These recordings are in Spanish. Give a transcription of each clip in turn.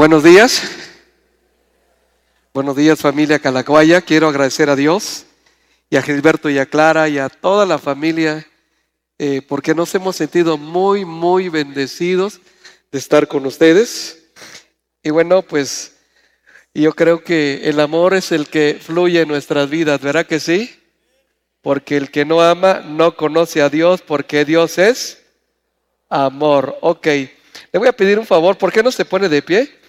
Buenos días. Buenos días familia Calacuaya. Quiero agradecer a Dios y a Gilberto y a Clara y a toda la familia eh, porque nos hemos sentido muy, muy bendecidos de estar con ustedes. Y bueno, pues yo creo que el amor es el que fluye en nuestras vidas, ¿verdad que sí? Porque el que no ama no conoce a Dios porque Dios es amor. Ok, le voy a pedir un favor, ¿por qué no se pone de pie?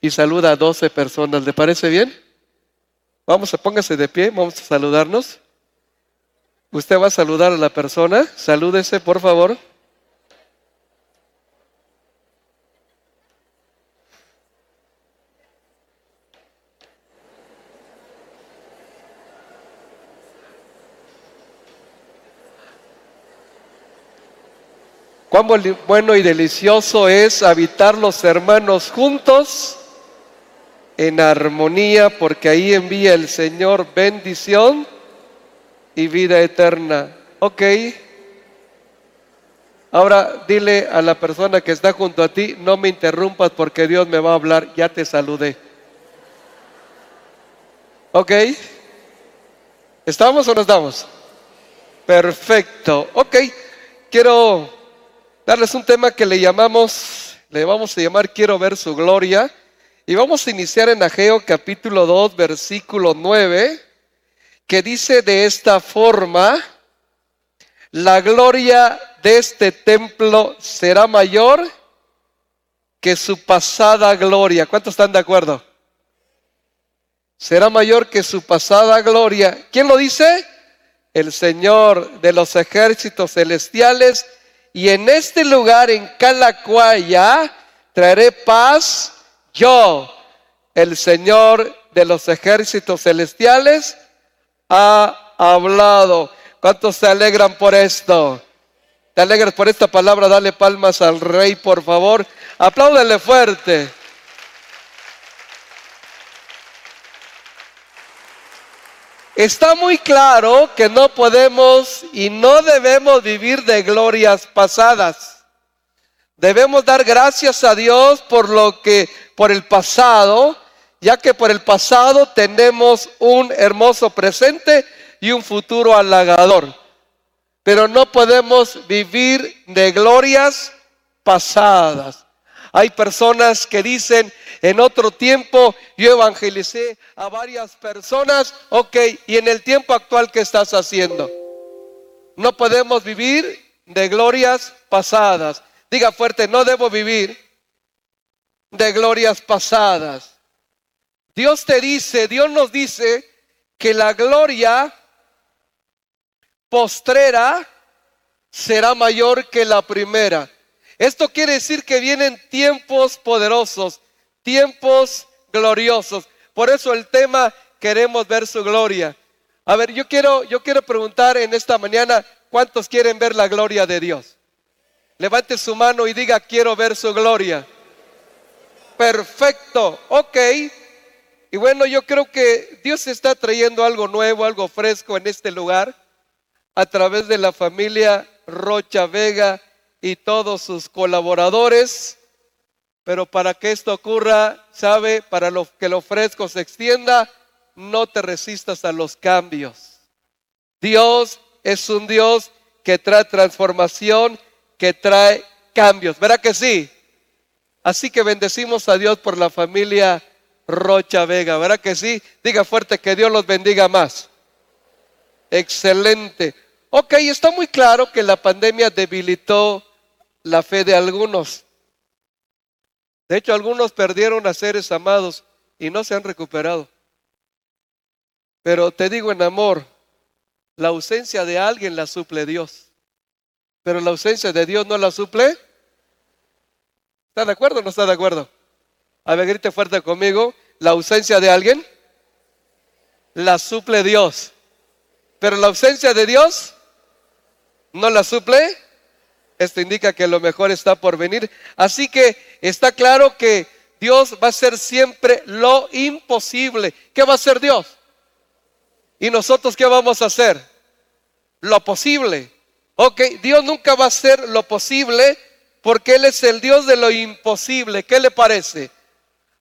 Y saluda a 12 personas. ¿Le parece bien? Vamos a póngase de pie, vamos a saludarnos. Usted va a saludar a la persona. Salúdese, por favor. Cuán bueno y delicioso es habitar los hermanos juntos en armonía, porque ahí envía el Señor bendición y vida eterna. Ok. Ahora dile a la persona que está junto a ti, no me interrumpas porque Dios me va a hablar, ya te saludé. ¿Ok? ¿Estamos o no estamos? Perfecto. Ok, quiero darles un tema que le llamamos, le vamos a llamar Quiero ver su gloria. Y vamos a iniciar en Ageo capítulo 2, versículo 9, que dice de esta forma, la gloria de este templo será mayor que su pasada gloria. ¿Cuántos están de acuerdo? Será mayor que su pasada gloria. ¿Quién lo dice? El Señor de los ejércitos celestiales. Y en este lugar, en Calacuaya, traeré paz yo, el Señor de los ejércitos celestiales, ha hablado. ¿Cuántos se alegran por esto? ¿Te alegras por esta palabra? Dale palmas al rey, por favor. Apláudele fuerte. Está muy claro que no podemos y no debemos vivir de glorias pasadas. Debemos dar gracias a Dios por lo que, por el pasado, ya que por el pasado tenemos un hermoso presente y un futuro halagador. Pero no podemos vivir de glorias pasadas. Hay personas que dicen, en otro tiempo yo evangelicé a varias personas, ok, y en el tiempo actual, ¿qué estás haciendo? No podemos vivir de glorias pasadas. Diga fuerte, no debo vivir de glorias pasadas. Dios te dice, Dios nos dice que la gloria postrera será mayor que la primera. Esto quiere decir que vienen tiempos poderosos, tiempos gloriosos. Por eso el tema queremos ver su gloria. A ver, yo quiero yo quiero preguntar en esta mañana, ¿cuántos quieren ver la gloria de Dios? Levante su mano y diga, quiero ver su gloria. Perfecto, ok. Y bueno, yo creo que Dios está trayendo algo nuevo, algo fresco en este lugar a través de la familia Rocha Vega y todos sus colaboradores. Pero para que esto ocurra, sabe, para lo, que lo fresco se extienda, no te resistas a los cambios. Dios es un Dios que trae transformación que trae cambios. ¿Verá que sí? Así que bendecimos a Dios por la familia Rocha Vega. ¿Verá que sí? Diga fuerte que Dios los bendiga más. Excelente. Ok, está muy claro que la pandemia debilitó la fe de algunos. De hecho, algunos perdieron a seres amados y no se han recuperado. Pero te digo en amor, la ausencia de alguien la suple Dios pero la ausencia de Dios no la suple. ¿Está de acuerdo o no está de acuerdo? A ver, grite fuerte conmigo. La ausencia de alguien la suple Dios. Pero la ausencia de Dios no la suple. Esto indica que lo mejor está por venir. Así que está claro que Dios va a hacer siempre lo imposible. ¿Qué va a hacer Dios? ¿Y nosotros qué vamos a hacer? Lo posible. Ok, Dios nunca va a hacer lo posible porque Él es el Dios de lo imposible. ¿Qué le parece?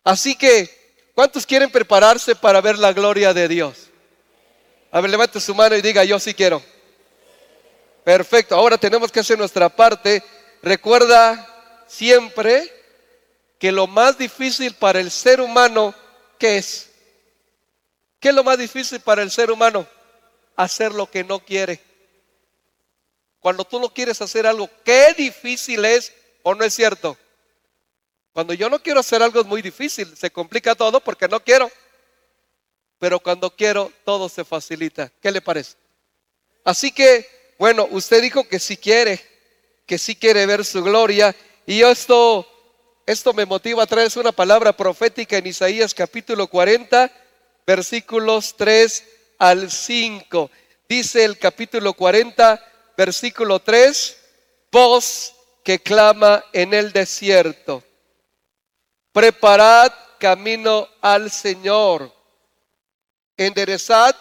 Así que, ¿cuántos quieren prepararse para ver la gloria de Dios? A ver, levante su mano y diga, yo sí quiero. Perfecto, ahora tenemos que hacer nuestra parte. Recuerda siempre que lo más difícil para el ser humano, ¿qué es? ¿Qué es lo más difícil para el ser humano? Hacer lo que no quiere. Cuando tú no quieres hacer algo, qué difícil es o no es cierto. Cuando yo no quiero hacer algo es muy difícil, se complica todo porque no quiero. Pero cuando quiero, todo se facilita. ¿Qué le parece? Así que, bueno, usted dijo que sí quiere, que sí quiere ver su gloria. Y esto, esto me motiva a traer una palabra profética en Isaías capítulo 40, versículos 3 al 5. Dice el capítulo 40, versículo 3, voz que clama en el desierto. Preparad camino al Señor. Enderezad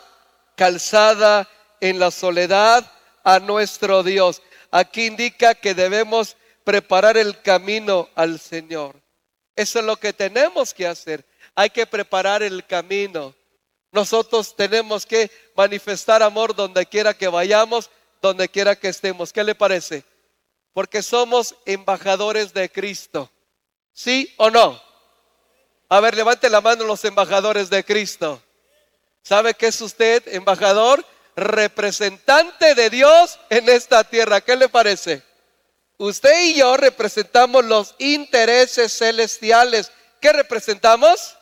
calzada en la soledad a nuestro Dios. Aquí indica que debemos preparar el camino al Señor. Eso es lo que tenemos que hacer. Hay que preparar el camino. Nosotros tenemos que manifestar amor donde quiera que vayamos, donde quiera que estemos. ¿Qué le parece? Porque somos embajadores de Cristo. ¿Sí o no? A ver, levante la mano los embajadores de Cristo. ¿Sabe qué es usted, embajador? Representante de Dios en esta tierra. ¿Qué le parece? Usted y yo representamos los intereses celestiales. ¿Qué representamos?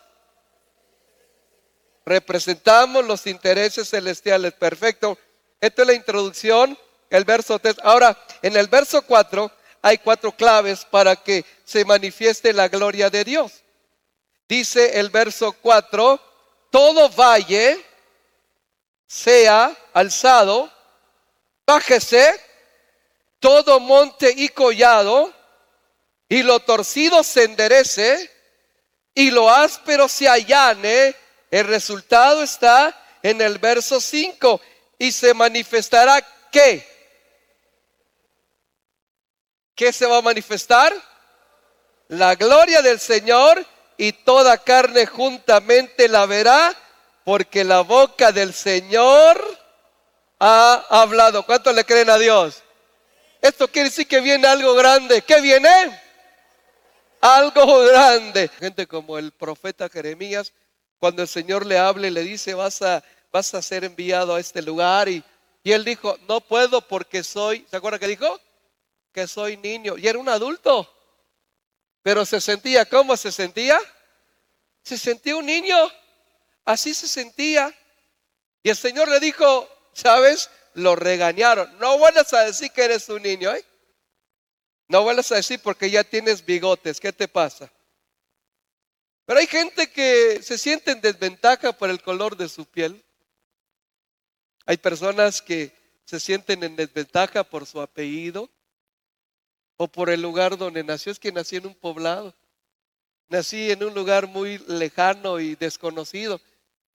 Representamos los intereses celestiales. Perfecto. Esta es la introducción, el verso 3. Ahora, en el verso 4 hay cuatro claves para que se manifieste la gloria de Dios. Dice el verso 4, todo valle sea alzado, bájese todo monte y collado, y lo torcido se enderece, y lo áspero se allane. El resultado está en el verso 5, y se manifestará qué. ¿Qué se va a manifestar? La gloria del Señor y toda carne juntamente la verá, porque la boca del Señor ha hablado. ¿Cuánto le creen a Dios? Esto quiere decir que viene algo grande. ¿Qué viene? Algo grande. Gente como el profeta Jeremías, cuando el Señor le hable, le dice, vas a, vas a ser enviado a este lugar. Y, y él dijo, no puedo porque soy, ¿se acuerda que dijo? Que soy niño. Y era un adulto. Pero se sentía, ¿cómo se sentía? Se sentía un niño. Así se sentía. Y el Señor le dijo, ¿sabes? Lo regañaron. No vuelvas a decir que eres un niño, ¿eh? No vuelvas a decir porque ya tienes bigotes. ¿Qué te pasa? Pero hay gente que se siente en desventaja por el color de su piel. Hay personas que se sienten en desventaja por su apellido o por el lugar donde nació. Es que nací en un poblado. Nací en un lugar muy lejano y desconocido.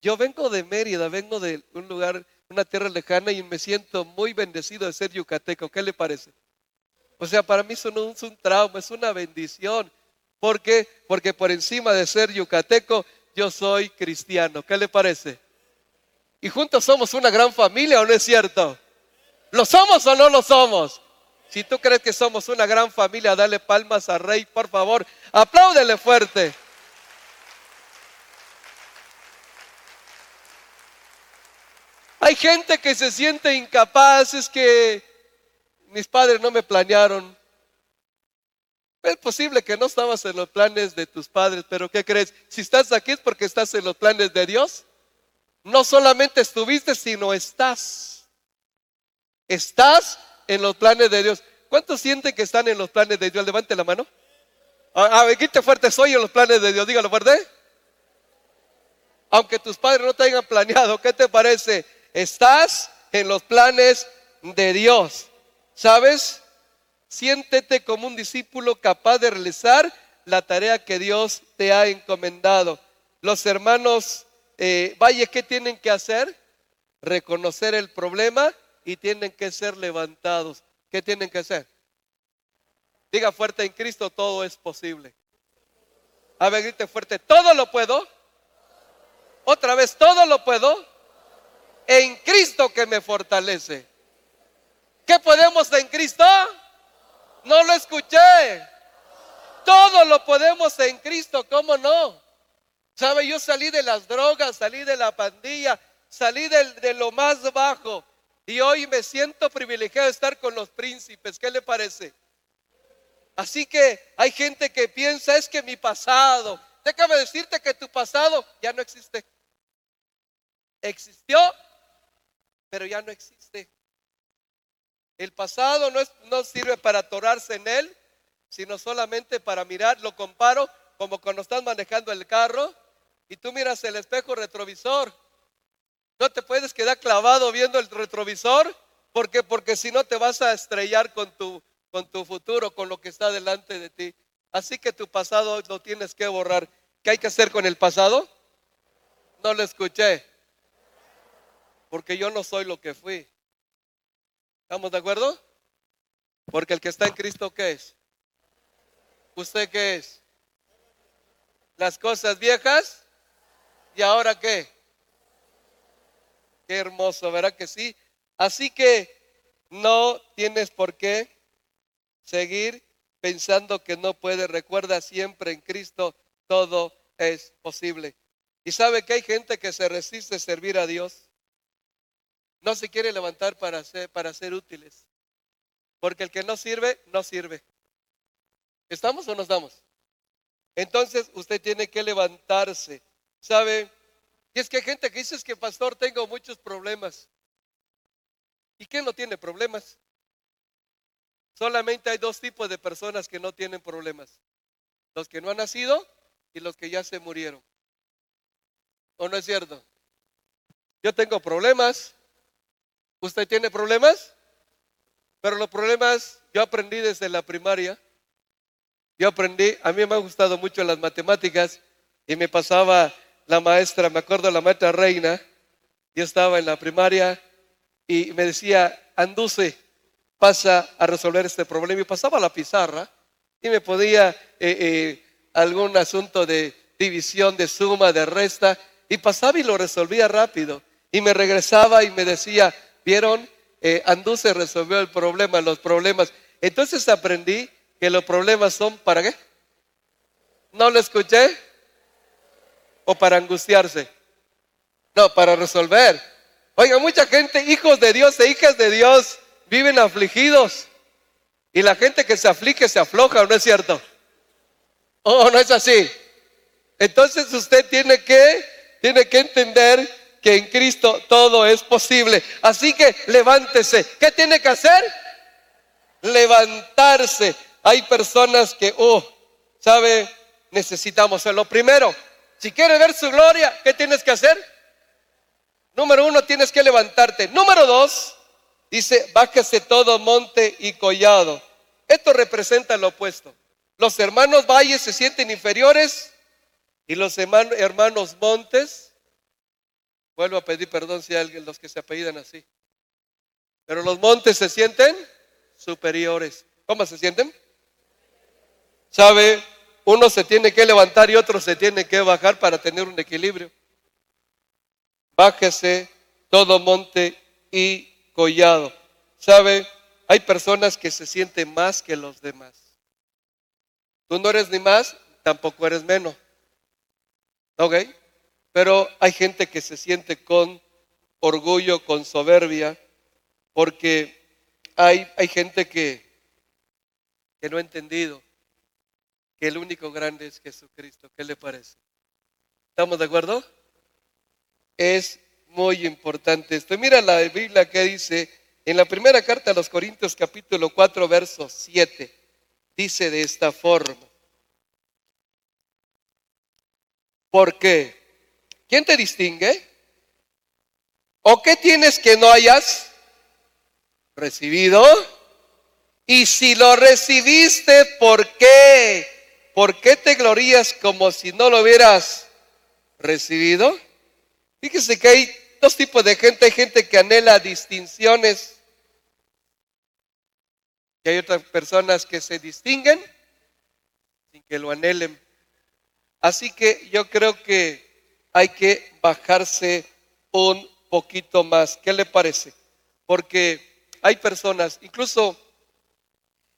Yo vengo de Mérida, vengo de un lugar, una tierra lejana y me siento muy bendecido de ser yucateco. ¿Qué le parece? O sea, para mí es un, es un trauma, es una bendición. ¿Por qué? Porque por encima de ser yucateco, yo soy cristiano. ¿Qué le parece? Y juntos somos una gran familia, ¿o no es cierto? ¿Lo somos o no lo somos? Si tú crees que somos una gran familia, dale palmas al rey, por favor. Apláudele fuerte. Hay gente que se siente incapaz, es que mis padres no me planearon. Es posible que no estabas en los planes de tus padres, pero ¿qué crees? Si estás aquí es porque estás en los planes de Dios. No solamente estuviste, sino estás. Estás en los planes de Dios. ¿Cuántos sienten que están en los planes de Dios? Levante la mano. A, ver, fuerte, soy en los planes de Dios. Dígalo fuerte. Aunque tus padres no te hayan planeado, ¿qué te parece? Estás en los planes de Dios. ¿Sabes? Siéntete como un discípulo capaz de realizar la tarea que Dios te ha encomendado. Los hermanos eh, Valle, ¿qué tienen que hacer? Reconocer el problema y tienen que ser levantados. ¿Qué tienen que hacer? Diga fuerte, en Cristo todo es posible. A ver, grite fuerte, todo lo puedo. Otra vez, todo lo puedo. En Cristo que me fortalece. ¿Qué podemos en Cristo? No lo escuché. Todo lo podemos en Cristo, ¿cómo no? ¿Sabe? Yo salí de las drogas, salí de la pandilla, salí de, lo más bajo y hoy me siento privilegiado de estar con los príncipes. ¿Qué le parece? Así que hay gente que piensa, es que mi pasado, déjame decirte que tu pasado ya no existe. Existió, pero ya no existe. El pasado no, es, no sirve para atorarse en él, sino solamente para mirar. Lo comparo como cuando estás manejando el carro y tú miras el espejo retrovisor. No te puedes quedar clavado viendo el retrovisor. ¿Por qué? Porque si no te vas a estrellar con tu con tu futuro, con lo que está delante de ti. Así que tu pasado lo tienes que borrar. ¿Qué hay que hacer con el pasado? No lo escuché. Porque yo no soy lo que fui. ¿Estamos de acuerdo? Porque el que está en Cristo, ¿qué es? ¿Usted qué es? Las cosas viejas. ¿Y ahora qué? Qué hermoso, ¿verdad que sí? Así que no tienes por qué seguir pensando que no puede. Recuerda siempre en Cristo todo es posible. Y sabe que hay gente que se resiste a servir a Dios. No se quiere levantar para ser, para ser útiles. Porque el que no sirve, no sirve. ¿Estamos o no estamos? Entonces usted tiene que levantarse. ¿Sabe? Y es que hay gente que dice que pastor tengo muchos problemas. ¿Y quién no tiene problemas? Solamente hay dos tipos de personas que no tienen problemas. Los que no han nacido y los que ya se murieron. ¿O no es cierto? Yo tengo problemas. ¿Usted tiene problemas? Pero los problemas yo aprendí desde la primaria. Yo aprendí, a mí me ha gustado mucho las matemáticas y me pasaba la maestra, me acuerdo la maestra Reina, yo estaba en la primaria y me decía, anduce, pasa a resolver este problema. Y pasaba la pizarra y me podía eh, eh, algún asunto de división, de suma, de resta, y pasaba y lo resolvía rápido. Y me regresaba y me decía, ¿vieron? Eh, Andú se resolvió el problema, los problemas. Entonces aprendí que los problemas son para qué? ¿No lo escuché? ¿O para angustiarse? No, para resolver. Oiga, mucha gente, hijos de Dios e hijas de Dios, viven afligidos. Y la gente que se aflige se afloja, ¿no es cierto? ¿O no es así? Entonces usted tiene que, tiene que entender que en Cristo todo es posible. Así que levántese. ¿Qué tiene que hacer? Levantarse. Hay personas que, oh, ¿sabe? Necesitamos lo Primero, si quieres ver su gloria, ¿qué tienes que hacer? Número uno, tienes que levantarte. Número dos, Dice, bájese todo monte y collado. Esto representa lo opuesto. Los hermanos valles se sienten inferiores y los hermanos montes, vuelvo a pedir perdón si hay alguien, los que se apellidan así, pero los montes se sienten superiores. ¿Cómo se sienten? ¿Sabe? Uno se tiene que levantar y otro se tiene que bajar para tener un equilibrio. Bájese todo monte y collado. ¿Sabe? Hay personas que se sienten más que los demás. Tú no eres ni más, tampoco eres menos. ¿Ok? Pero hay gente que se siente con orgullo, con soberbia, porque hay, hay gente que, que no ha entendido que el único grande es Jesucristo. ¿Qué le parece? ¿Estamos de acuerdo? Es muy importante esto. Mira la Biblia que dice en la primera carta a los Corintios capítulo 4 verso 7. Dice de esta forma. Porque, ¿quién te distingue? ¿O qué tienes que no hayas recibido? Y si lo recibiste, ¿por qué? ¿Por qué te glorías como si no lo hubieras recibido? Fíjese que hay dos tipos de gente. Hay gente que anhela distinciones y hay otras personas que se distinguen sin que lo anhelen. Así que yo creo que hay que bajarse un poquito más. ¿Qué le parece? Porque hay personas, incluso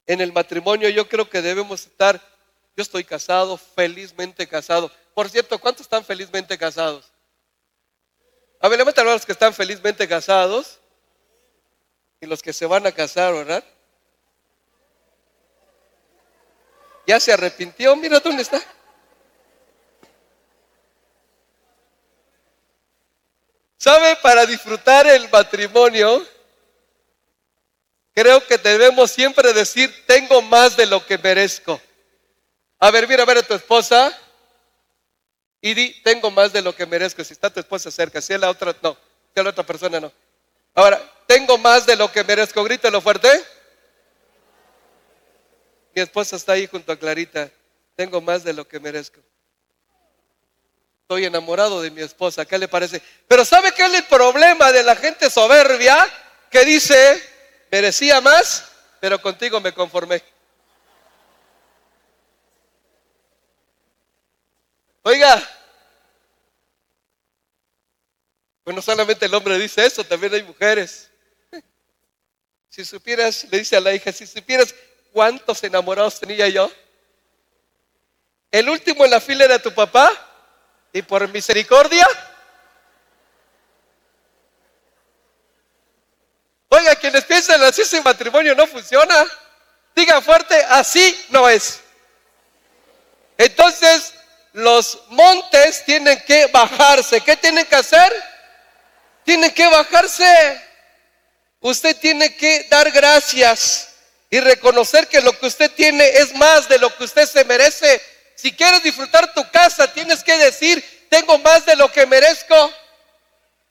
en el matrimonio yo creo que debemos estar, yo estoy casado, felizmente casado. Por cierto, ¿cuántos están felizmente casados? A ver, levanten a los que están felizmente casados y los que se van a casar, ¿verdad? Ya se arrepintió, mira dónde está. ¿Sabe? Para disfrutar el matrimonio, creo que debemos siempre decir, tengo más de lo que merezco. A ver, mira a ver a tu esposa y di, tengo más de lo que merezco. Si está tu esposa cerca, si es la otra, no, si la otra persona, no. Ahora, tengo más de lo que merezco. Grítelo fuerte. Mi esposa está ahí junto a Clarita. Tengo más de lo que merezco. Estoy enamorado de mi esposa. ¿Qué le parece? Pero ¿sabe qué es el problema de la gente soberbia? Que dice, merecía más, pero contigo me conformé. Oiga, pues no solamente el hombre dice eso, también hay mujeres. Si supieras, le dice a la hija, si supieras cuántos enamorados tenía yo. El último en la fila era tu papá y por misericordia. Oiga, quienes piensan así, ese matrimonio no funciona. Diga fuerte, así no es. Entonces, los montes tienen que bajarse. ¿Qué tienen que hacer? Tienen que bajarse. Usted tiene que dar gracias y reconocer que lo que usted tiene es más de lo que usted se merece. Si quieres disfrutar tu casa, tienes que decir, tengo más de lo que merezco.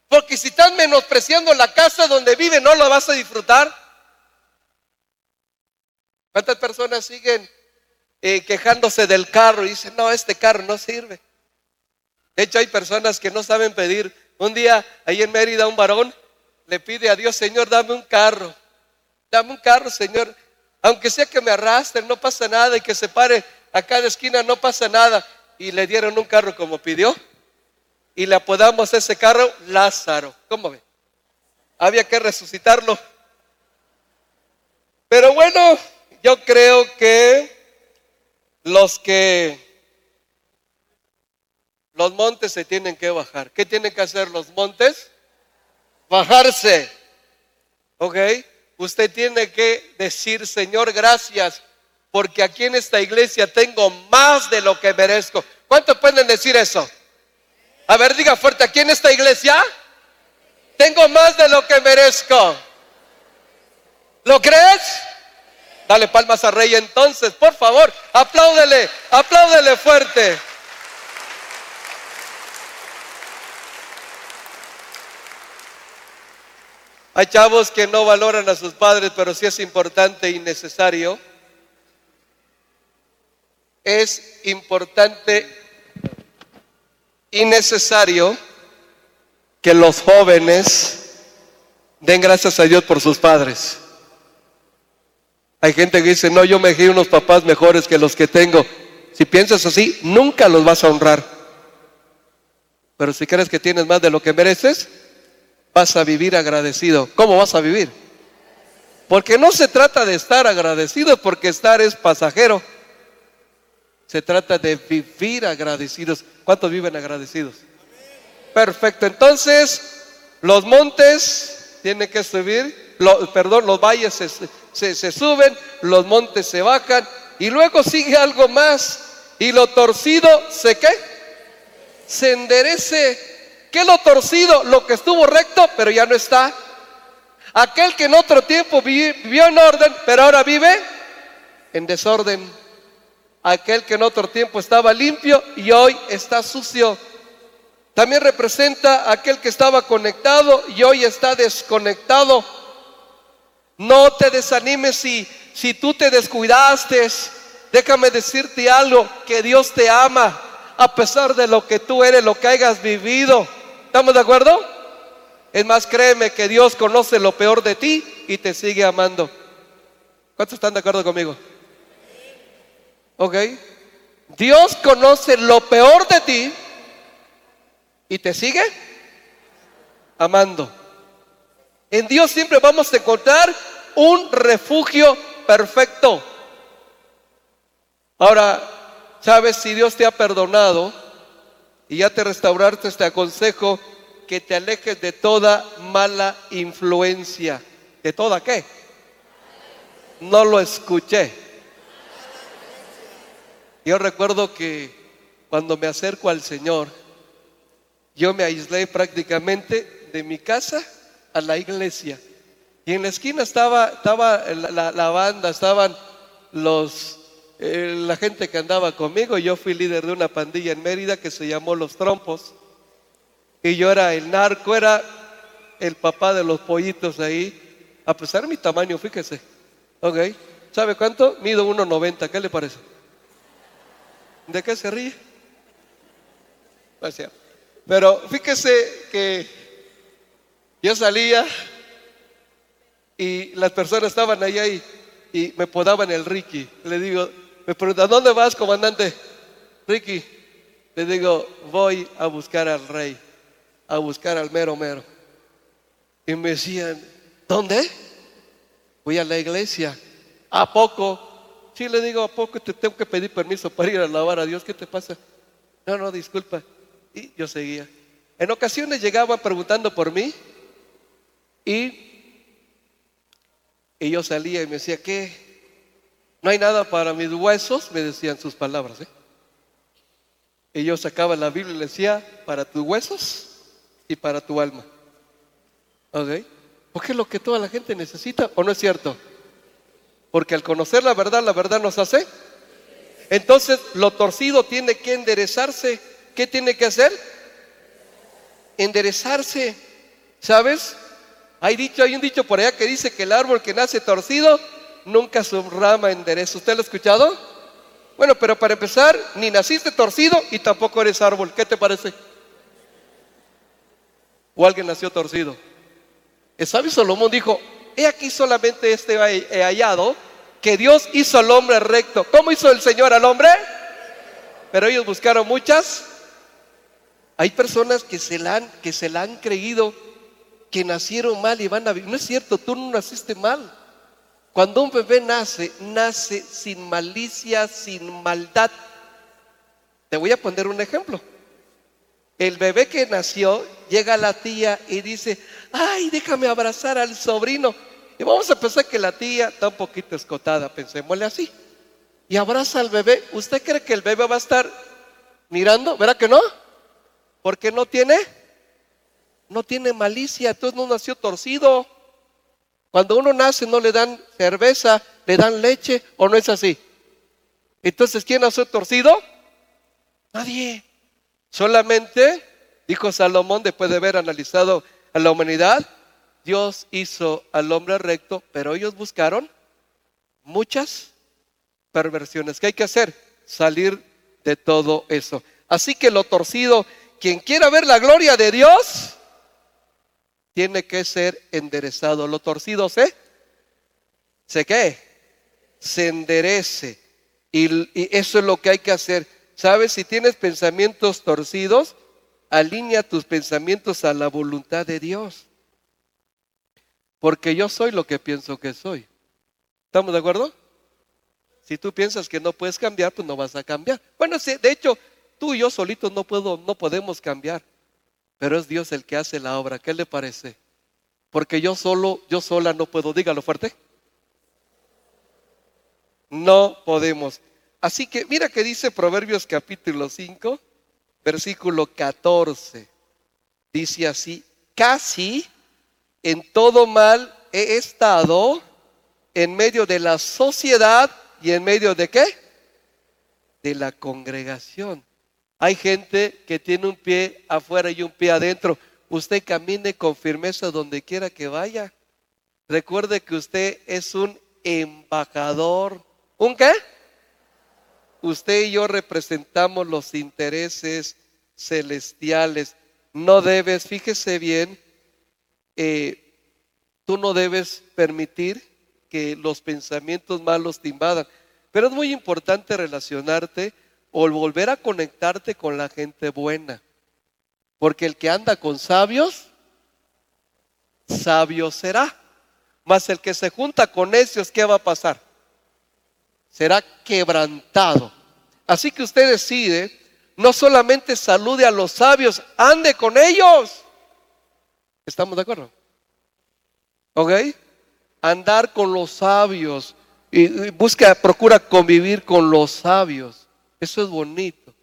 Porque si estás menospreciando la casa donde vive, no la vas a disfrutar. ¿Cuántas personas siguen eh, quejándose del carro y dicen, no, este carro no sirve. De hecho, hay personas que no saben pedir. Un día, ahí en Mérida, un varón le pide a Dios, Señor, dame un carro. Dame un carro, Señor. Aunque sea que me arrastren, no pasa nada. Y que se pare a cada esquina, no pasa nada. Y le dieron un carro como pidió. Y le apodamos ese carro Lázaro. ¿Cómo ve? Había que resucitarlo. Pero bueno, yo creo que los que los montes se tienen que bajar. ¿Qué tienen que hacer los montes? Bajarse. ¿Ok? Usted tiene que decir, Señor, gracias, porque aquí en esta iglesia tengo más de lo que merezco. ¿Cuántos pueden decir eso? A ver, diga fuerte, aquí en esta iglesia tengo más de lo que merezco. ¿Lo crees? Dale palmas a Rey entonces, por favor, apláudele, apláudele fuerte. Hay chavos que no valoran a sus padres, pero sí es importante y necesario. Es importante y necesario que los jóvenes den gracias a Dios por sus padres. Hay gente que dice, no, yo me di unos papás mejores que los que tengo. Si piensas así, nunca los vas a honrar. Pero si crees que tienes más de lo que mereces, vas a vivir agradecido. ¿Cómo vas a vivir? Porque no se trata de estar agradecido, porque estar es pasajero. Se trata de vivir agradecidos. ¿Cuántos viven agradecidos? Perfecto. Entonces, los montes tienen que subir, perdón, los valles se, suben, los montes se bajan y luego sigue algo más y lo torcido se qué? Se enderece. ¿Qué lo torcido? Lo que estuvo recto, pero ya no está. Aquel que en otro tiempo vivió en orden, pero ahora vive en desorden. Aquel que en otro tiempo estaba limpio y hoy está sucio. También representa aquel que estaba conectado y hoy está desconectado. No te desanimes si, si tú te descuidaste. Déjame decirte algo, que Dios te ama a pesar de lo que tú eres, lo que hayas vivido. ¿Estamos de acuerdo? Es más, créeme que Dios conoce lo peor de ti y te sigue amando. ¿Cuántos están de acuerdo conmigo? Ok. Dios conoce lo peor de ti y te sigue amando. En Dios siempre vamos a encontrar un refugio perfecto. Ahora, sabes, si Dios te ha perdonado y ya te restauraste, te aconsejo que te alejes de toda mala influencia. ¿De toda qué? No lo escuché. Yo recuerdo que cuando me acerco al Señor, yo me aislé prácticamente de mi casa a la iglesia. Y en la esquina estaba, estaba la, banda, estaban los, eh, la gente que andaba conmigo. Yo fui líder de una pandilla en Mérida que se llamó Los Trompos. Y yo era el narco, era el papá de los pollitos ahí. A pesar de mi tamaño, fíjese. Ok. ¿Sabe cuánto? Mido 1,90. ¿Qué le parece? ¿De qué se ríe? Pero fíjese que yo salía y las personas estaban ahí y me podaban el Ricky. Le digo, me preguntan, ¿dónde vas, comandante? Ricky. Le digo, voy a buscar al rey, a buscar al mero mero. Y me decían, ¿dónde? Voy a la iglesia. ¿A poco? Sí, le digo, ¿a poco te tengo que pedir permiso para ir a alabar a Dios? ¿Qué te pasa? No, no, disculpa. Y yo seguía. En ocasiones llegaban preguntando por mí y y yo salía y me decía, ¿qué? No hay nada para mis huesos, me decían sus palabras. ¿eh? Y yo sacaba la Biblia y le decía, para tus huesos y para tu alma. ¿Ok? Porque es lo que toda la gente necesita, ¿o no es cierto? Porque al conocer la verdad, la verdad nos hace. Entonces, lo torcido tiene que enderezarse. ¿Qué tiene que hacer? Enderezarse. ¿Sabes? Hay, dicho, hay un dicho por allá que dice que el árbol que nace torcido nunca su rama endereza. ¿Usted lo ha escuchado? Bueno, pero para empezar, ni naciste torcido y tampoco eres árbol. ¿Qué te parece? ¿O alguien nació torcido? El sabio Salomón dijo, he aquí solamente este he hallado que Dios hizo al hombre recto. ¿Cómo hizo el Señor al hombre? Pero ellos buscaron muchas. Hay personas que se la han, que se la han creído que nacieron mal y van a vivir. No es cierto, tú no naciste mal. Cuando un bebé nace, nace sin malicia, sin maldad. Te voy a poner un ejemplo. El bebé que nació llega a la tía y dice, ay, déjame abrazar al sobrino. Y vamos a pensar que la tía está un poquito escotada, pensémosle así. Y abraza al bebé. ¿Usted cree que el bebé va a estar mirando? ¿Verá que no? Porque no tiene no tiene malicia, entonces no nació torcido. Cuando uno nace no le dan cerveza, le dan leche, o no es así. Entonces, ¿quién nació torcido? Nadie. Solamente, dijo Salomón después de haber analizado a la humanidad, Dios hizo al hombre recto, pero ellos buscaron muchas perversiones. ¿Qué hay que hacer? Salir de todo eso. Así que lo torcido, quien quiera ver la gloria de Dios, tiene que ser enderezado. Lo torcido se, ¿se qué? Se enderece. Y, eso es lo que hay que hacer. ¿Sabes? Si tienes pensamientos torcidos, alinea tus pensamientos a la voluntad de Dios. Porque yo soy lo que pienso que soy. ¿Estamos de acuerdo? Si tú piensas que no puedes cambiar, pues no vas a cambiar. Bueno, de hecho, tú y yo solitos no, puedo, no podemos cambiar pero es Dios el que hace la obra. ¿Qué le parece? Porque yo solo, yo sola no puedo. Dígalo fuerte. No podemos. Así que mira que dice Proverbios capítulo 5, versículo 14. Dice así, casi en todo mal he estado en medio de la sociedad y en medio de qué? De la congregación. Hay gente que tiene un pie afuera y un pie adentro. Usted camine con firmeza donde quiera que vaya. Recuerde que usted es un embajador. ¿Un qué? Usted y yo representamos los intereses celestiales. No debes, fíjese bien, eh, tú no debes permitir que los pensamientos malos te invadan. Pero es muy importante relacionarte o volver a conectarte con la gente buena. Porque el que anda con sabios, sabio será. Mas el que se junta con necios, ¿qué va a pasar? Será quebrantado. Así que usted decide, no solamente salude a los sabios, ande con ellos. ¿Estamos de acuerdo? ¿Ok? Andar con los sabios. Y busca, procura convivir con los sabios. Eso es bonito.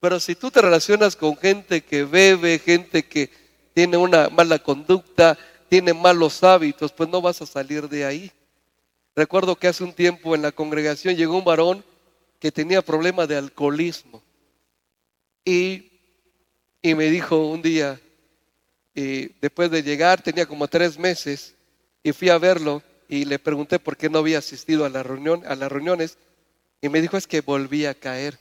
Pero si tú te relacionas con gente que bebe, gente que tiene una mala conducta, tiene malos hábitos, pues no vas a salir de ahí. Recuerdo que hace un tiempo en la congregación llegó un varón que tenía problemas de alcoholismo. Y, y me dijo un día, y después de llegar, tenía como tres meses, y fui a verlo y le pregunté por qué no había asistido a la a las reuniones, y me dijo es que volví a caer.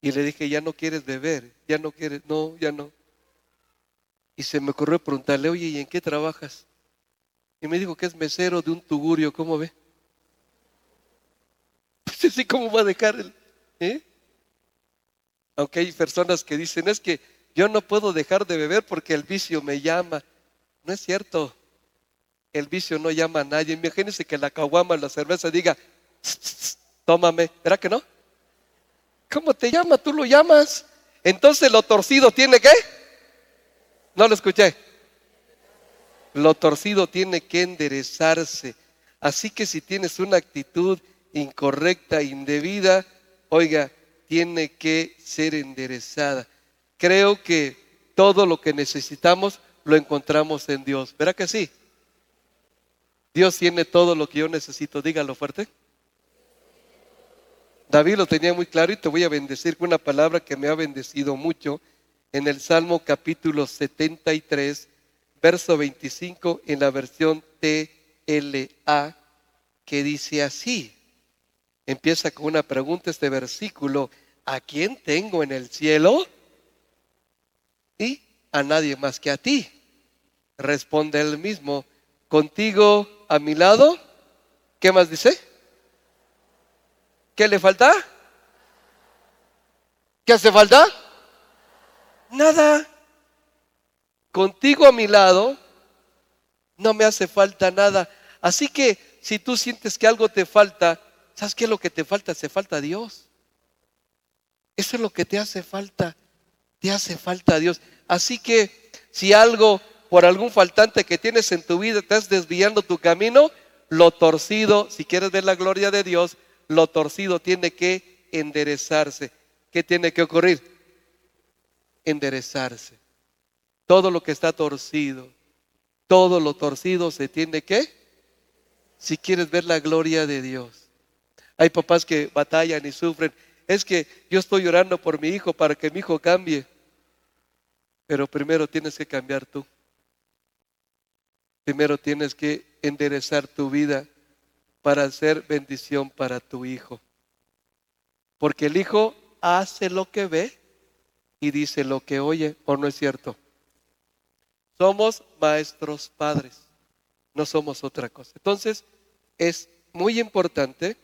Y le dije, ya no quieres beber, ya no quieres, no, ya no. Y se me ocurrió preguntarle, oye, ¿y en qué trabajas? Y me dijo que es mesero de un tugurio, ¿cómo ve? Pues así, ¿cómo va a dejar el, eh? Aunque hay personas que dicen, es que yo no puedo dejar de beber porque el vicio me llama. No es cierto. El vicio no llama a nadie. Imagínense que la caguama, la cerveza diga, tómame. ¿Verdad que no? ¿Cómo te llama? Tú lo llamas. Entonces lo torcido tiene que. No lo escuché. Lo torcido tiene que enderezarse. Así que si tienes una actitud incorrecta, indebida, oiga, tiene que ser enderezada. Creo que todo lo que necesitamos lo encontramos en Dios. ¿Verá que sí? Dios tiene todo lo que yo necesito. Dígalo fuerte. David lo tenía muy claro y te voy a bendecir con una palabra que me ha bendecido mucho en el Salmo capítulo 73, verso 25 en la versión TLA, que dice así. Empieza con una pregunta este versículo. ¿A quién tengo en el cielo? Y a nadie más que a ti. Responde él mismo, contigo a mi lado. ¿Qué más dice? ¿Qué le falta? ¿Qué hace falta? Nada. Contigo a mi lado no me hace falta nada. Así que si tú sientes que algo te falta, ¿sabes qué es lo que te falta? Hace falta Dios. Eso es lo que te hace falta. Te hace falta Dios. Así que si algo, por algún faltante que tienes en tu vida, estás desviando tu camino, lo torcido, si quieres ver la gloria de Dios, lo torcido tiene que enderezarse. ¿Qué tiene que ocurrir? Enderezarse. Todo lo que está torcido, todo lo torcido se tiene que, si quieres ver la gloria de Dios. Hay papás que batallan y sufren. Es que yo estoy llorando por mi hijo para que mi hijo cambie. Pero primero tienes que cambiar tú. Primero tienes que enderezar tu vida para hacer bendición para tu hijo. Porque el hijo hace lo que ve y dice lo que oye, ¿o no es cierto? Somos maestros padres, no somos otra cosa. Entonces, es muy importante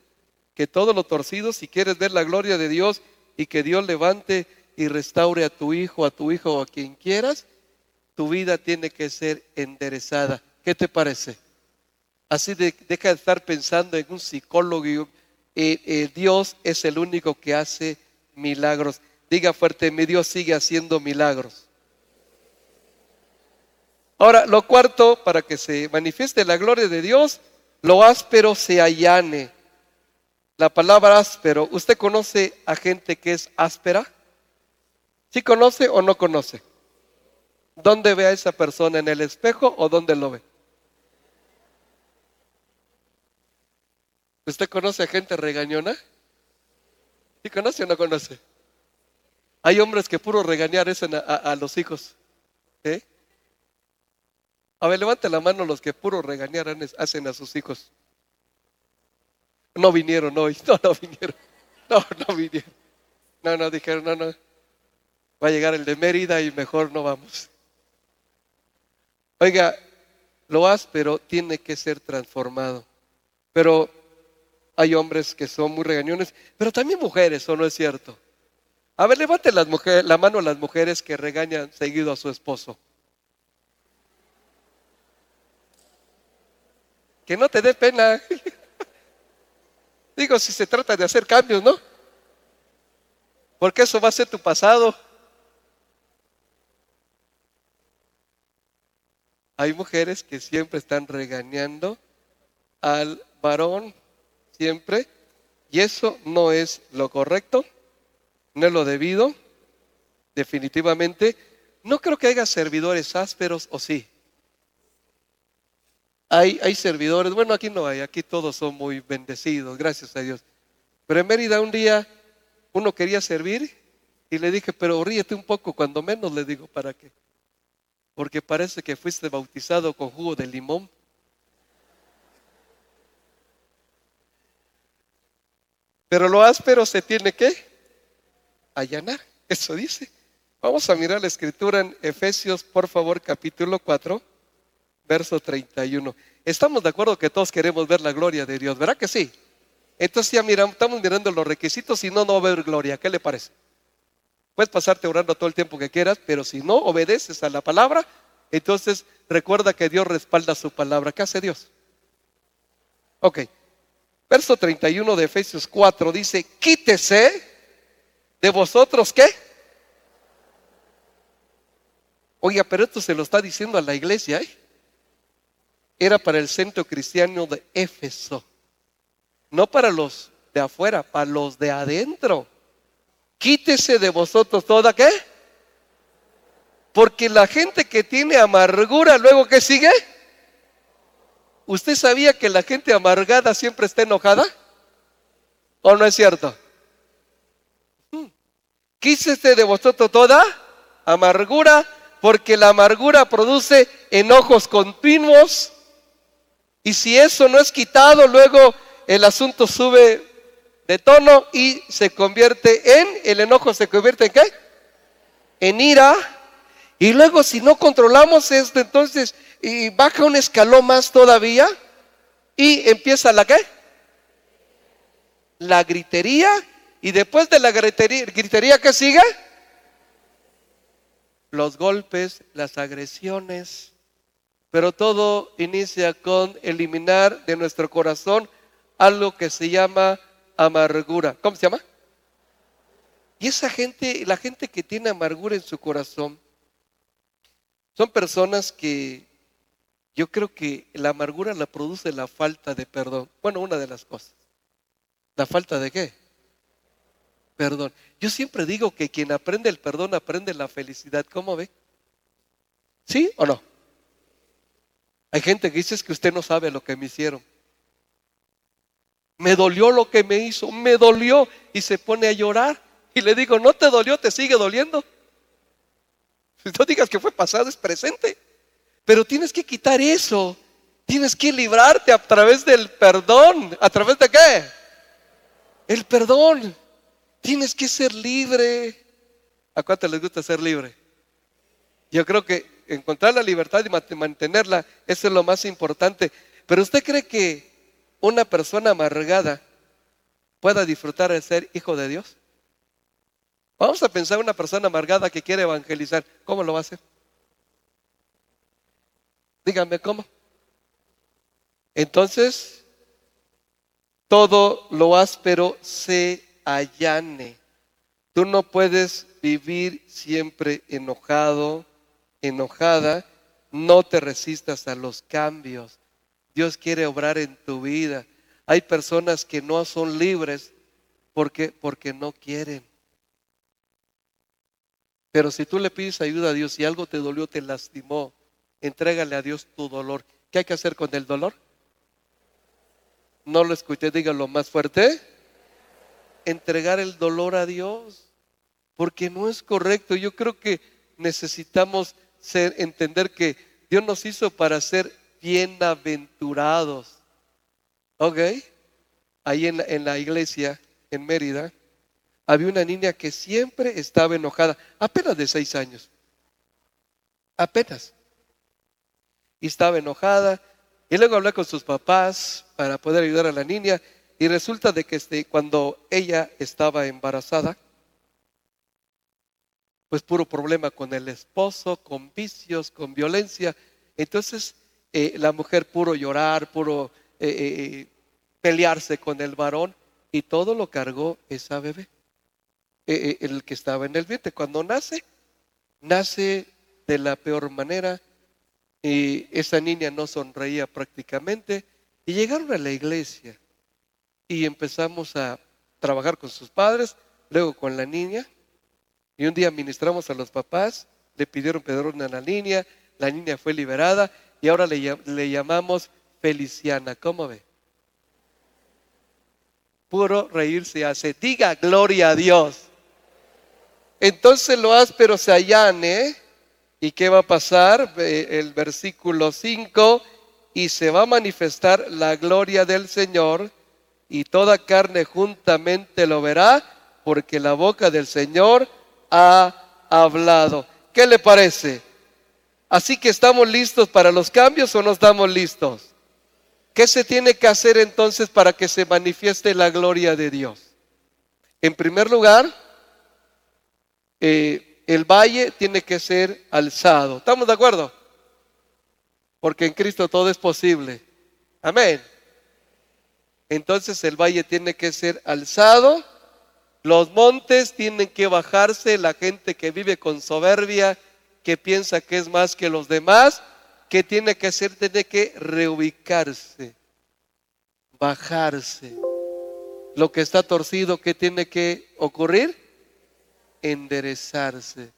que todo lo torcido, si quieres ver la gloria de Dios y que Dios levante y restaure a tu hijo, a tu hijo o a quien quieras, tu vida tiene que ser enderezada. ¿Qué te parece? Así de, deja de estar pensando en un psicólogo. Eh, eh, Dios es el único que hace milagros. Diga fuerte, mi Dios sigue haciendo milagros. Ahora, lo cuarto, para que se manifieste la gloria de Dios, lo áspero se allane. La palabra áspero, ¿usted conoce a gente que es áspera? ¿Sí conoce o no conoce? ¿Dónde ve a esa persona? ¿En el espejo o dónde lo ve? ¿Usted conoce a gente regañona? ¿Sí conoce o no conoce? Hay hombres que puro regañar hacen a, los hijos. ¿eh? A ver, levante la mano los que puro regañar hacen a sus hijos. No vinieron hoy, no, no vinieron. No, no vinieron. No, no, dijeron, no, no. Va a llegar el de Mérida y mejor no vamos. Oiga, lo áspero tiene que ser transformado. Pero hay hombres que son muy regañones, pero también mujeres, ¿o no es cierto? A ver, levante las mujeres, la mano a las mujeres que regañan seguido a su esposo. Que no te dé pena. Digo, si se trata de hacer cambios, ¿no? Porque eso va a ser tu pasado. Hay mujeres que siempre están regañando al varón, siempre, y eso no es lo correcto, no es lo debido, definitivamente. No creo que haya servidores ásperos, o sí. Hay, hay servidores, bueno, aquí no hay, aquí todos son muy bendecidos, gracias a Dios. Pero en Mérida un día uno quería servir y le dije, pero ríete un poco, cuando menos le digo, ¿para qué? Porque parece que fuiste bautizado con jugo de limón. Pero lo áspero se tiene que allanar, eso dice. Vamos a mirar la escritura en Efesios, por favor, capítulo 4, verso 31. Estamos de acuerdo que todos queremos ver la gloria de Dios, ¿verdad que sí? Entonces ya miramos, estamos mirando los requisitos y no, no va a haber gloria. ¿Qué le parece? Puedes pasarte orando todo el tiempo que quieras, pero si no obedeces a la palabra, entonces recuerda que Dios respalda su palabra. ¿Qué hace Dios? Ok. Verso 31 de Efesios 4 dice, quítese de vosotros qué? Oiga, pero esto se lo está diciendo a la iglesia, ¿eh? Era para el centro cristiano de Éfeso. No para los de afuera, para los de adentro. Quítese de vosotros toda qué? Porque la gente que tiene amargura, luego ¿qué sigue? ¿Usted sabía que la gente amargada siempre está enojada? ¿O no es cierto? Hmm. Quítese de vosotros toda amargura, porque la amargura produce enojos continuos. Y si eso no es quitado, luego el asunto sube de tono y se convierte en, el enojo se convierte en qué? En ira. Y luego si no controlamos esto, entonces y baja un escalón más todavía y empieza la qué? La gritería. Y después de la gritería, gritería ¿qué sigue? Los golpes, las agresiones. Pero todo inicia con eliminar de nuestro corazón algo que se llama amargura. ¿Cómo se llama? Y esa gente, la gente que tiene amargura en su corazón, son personas que yo creo que la amargura la produce la falta de perdón. Bueno, una de las cosas. ¿La falta de qué? Perdón. Yo siempre digo que quien aprende el perdón aprende la felicidad. ¿Cómo ve? ¿Sí o no? Hay gente que dice que usted no sabe lo que me hicieron. Me dolió lo que me hizo, me dolió y se pone a llorar. Y le digo, no te dolió, te sigue doliendo. No digas que fue pasado, es presente. Pero tienes que quitar eso. Tienes que librarte a través del perdón. ¿A través de qué? El perdón. Tienes que ser libre. ¿A cuánto les gusta ser libre? Yo creo que encontrar la libertad y mantenerla, es lo más importante. Pero usted cree que una persona amargada pueda disfrutar de ser hijo de Dios? Vamos a pensar una persona amargada que quiere evangelizar. ¿Cómo lo va a hacer? Díganme cómo. Entonces, todo lo áspero se allane. Tú no puedes vivir siempre enojado, enojada. No te resistas a los cambios. Dios quiere obrar en tu vida. Hay personas que no son libres porque, porque no quieren. Pero si tú le pides ayuda a Dios y algo te dolió, te lastimó, entrégale a Dios tu dolor. ¿Qué hay que hacer con el dolor? No lo escuché, dígalo más fuerte. Entregar el dolor a Dios, porque no es correcto. Yo creo que necesitamos ser, entender que Dios nos hizo para ser bienaventurados. ¿Ok? Ahí en, en la iglesia, en Mérida, había una niña que siempre estaba enojada, apenas de seis años. Apenas. Y estaba enojada. Y luego hablé con sus papás para poder ayudar a la niña. Y resulta de que este, cuando ella estaba embarazada, pues puro problema con el esposo, con vicios, con violencia. Entonces eh, la mujer puro llorar, puro eh, eh, pelearse con el varón y todo lo cargó esa bebé, el que estaba en el vientre. Cuando nace, nace de la peor manera y esa niña no sonreía prácticamente y llegaron a la iglesia y empezamos a trabajar con sus padres, luego con la niña y un día ministramos a los papás, le pidieron perdón a la niña, la niña fue liberada y ahora le, llamamos Feliciana. ¿Cómo ve? Puro reírse hace. Diga gloria a Dios. Entonces lo áspero se allane. ¿Y qué va a pasar? El versículo 5. Y se va a manifestar la gloria del Señor y toda carne juntamente lo verá porque la boca del Señor ha hablado. ¿Qué le parece? Así que estamos listos para los cambios o no estamos listos. ¿Qué se tiene que hacer entonces para que se manifieste la gloria de Dios? En primer lugar, eh, el valle tiene que ser alzado. ¿Estamos de acuerdo? Porque en Cristo todo es posible. Amén. Entonces el valle tiene que ser alzado los montes tienen que bajarse, la gente que vive con soberbia, que piensa que es más que los demás, que tiene que hacer, tiene que reubicarse, bajarse. Lo que está torcido, ¿qué tiene que ocurrir? Enderezarse.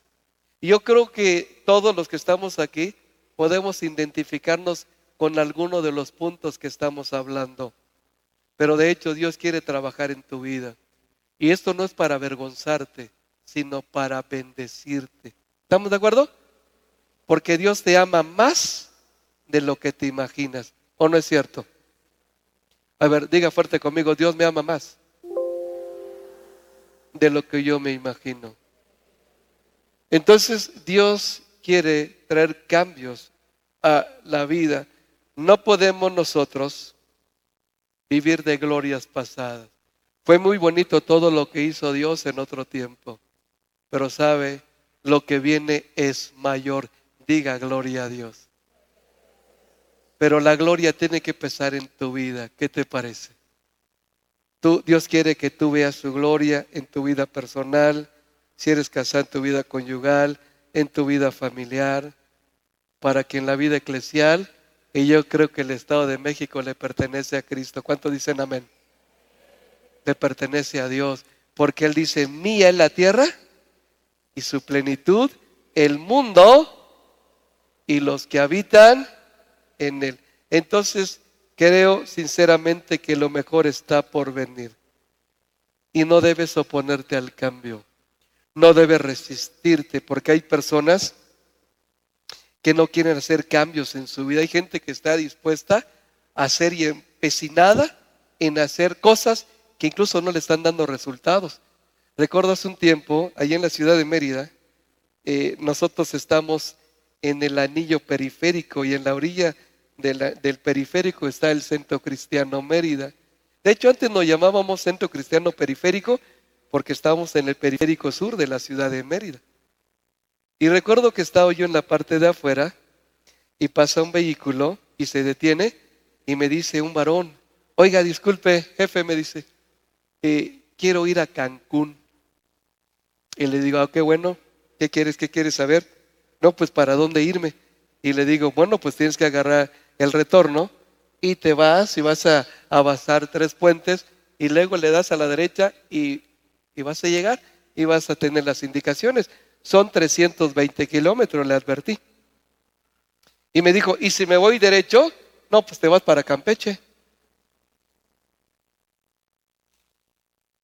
Yo creo que todos los que estamos aquí podemos identificarnos con alguno de los puntos que estamos hablando. Pero de hecho Dios quiere trabajar en tu vida. Y esto no es para avergonzarte, sino para bendecirte. ¿Estamos de acuerdo? Porque Dios te ama más de lo que te imaginas. ¿O no es cierto? A ver, diga fuerte conmigo, Dios me ama más de lo que yo me imagino. Entonces Dios quiere traer cambios a la vida. No podemos nosotros vivir de glorias pasadas. Fue muy bonito todo lo que hizo Dios en otro tiempo, pero sabe, lo que viene es mayor. Diga gloria a Dios. Pero la gloria tiene que pesar en tu vida. ¿Qué te parece? Dios quiere que tú veas su gloria en tu vida personal, si eres casado en tu vida conyugal, en tu vida familiar, para que en la vida eclesial, y yo creo que el Estado de México le pertenece a Cristo. ¿Cuánto dicen amén? le pertenece a Dios, porque Él dice, mía es la tierra y su plenitud, el mundo y los que habitan en él. Entonces, creo sinceramente que lo mejor está por venir. Y no debes oponerte al cambio. No debes resistirte, porque hay personas que no quieren hacer cambios en su vida. Hay gente que está dispuesta a ser y empecinada en hacer cosas que incluso no le están dando resultados. Recuerdo hace un tiempo, allá en la ciudad de Mérida, eh, nosotros estamos en el anillo periférico y en la orilla del periférico está el Centro Cristiano Mérida. De hecho, antes nos llamábamos Centro Cristiano Periférico porque estábamos en el periférico sur de la ciudad de Mérida. Y recuerdo que estaba yo en la parte de afuera y pasa un vehículo y se detiene y me dice un varón, oiga, disculpe, jefe, me dice, quiero ir a Cancún. Y le digo, ah, qué bueno, ¿qué quieres? ¿Qué quieres saber? No, pues para dónde irme. Y le digo, bueno, pues tienes que agarrar el retorno y te vas y vas a, a tres puentes y luego le das a la derecha y, y vas a llegar y vas a tener las indicaciones. Son 320 kilómetros, le advertí. Y me dijo, ¿y si me voy derecho? No, pues te vas para Campeche.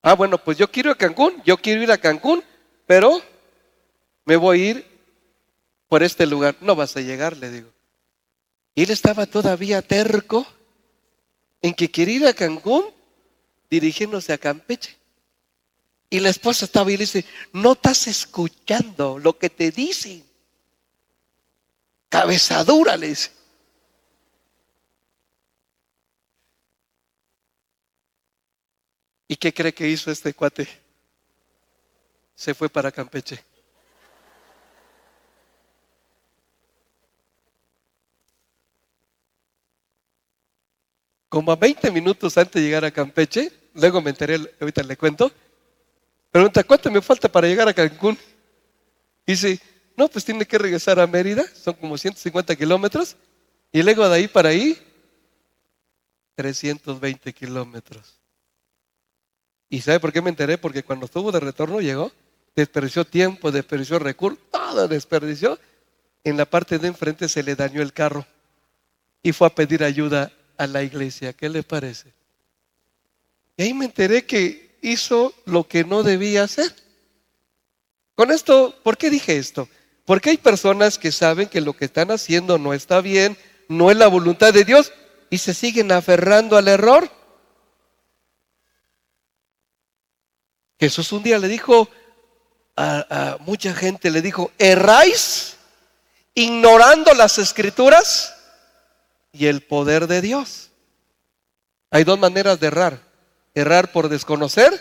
Ah, bueno, pues yo quiero ir a Cancún, yo quiero ir a Cancún, pero me voy a ir por este lugar. No vas a llegar, le digo. Y él estaba todavía terco en que quiere ir a Cancún dirigiéndose a Campeche. Y la esposa estaba y le dice, no estás escuchando lo que te dicen. Cabezadura, le. ¿Y qué cree que hizo este cuate? Se fue para Campeche. Como a 20 minutos antes de llegar a Campeche, luego me enteré, ahorita le cuento, pregunta, ¿cuánto me falta para llegar a Cancún? Dice, no, pues tiene que regresar a Mérida, son como 150 kilómetros, y luego de ahí para ahí, 320 kilómetros. ¿Y sabe por qué me enteré? Porque cuando estuvo de retorno llegó, desperdició tiempo, desperdició recursos, todo desperdició. En la parte de enfrente se le dañó el carro y fue a pedir ayuda a la iglesia. ¿Qué le parece? Y ahí me enteré que hizo lo que no debía hacer. Con esto, ¿por qué dije esto? Porque hay personas que saben que lo que están haciendo no está bien, no es la voluntad de Dios y se siguen aferrando al error. Jesús un día le dijo a, a mucha gente, le dijo, erráis ignorando las escrituras y el poder de Dios. Hay dos maneras de errar. Errar por desconocer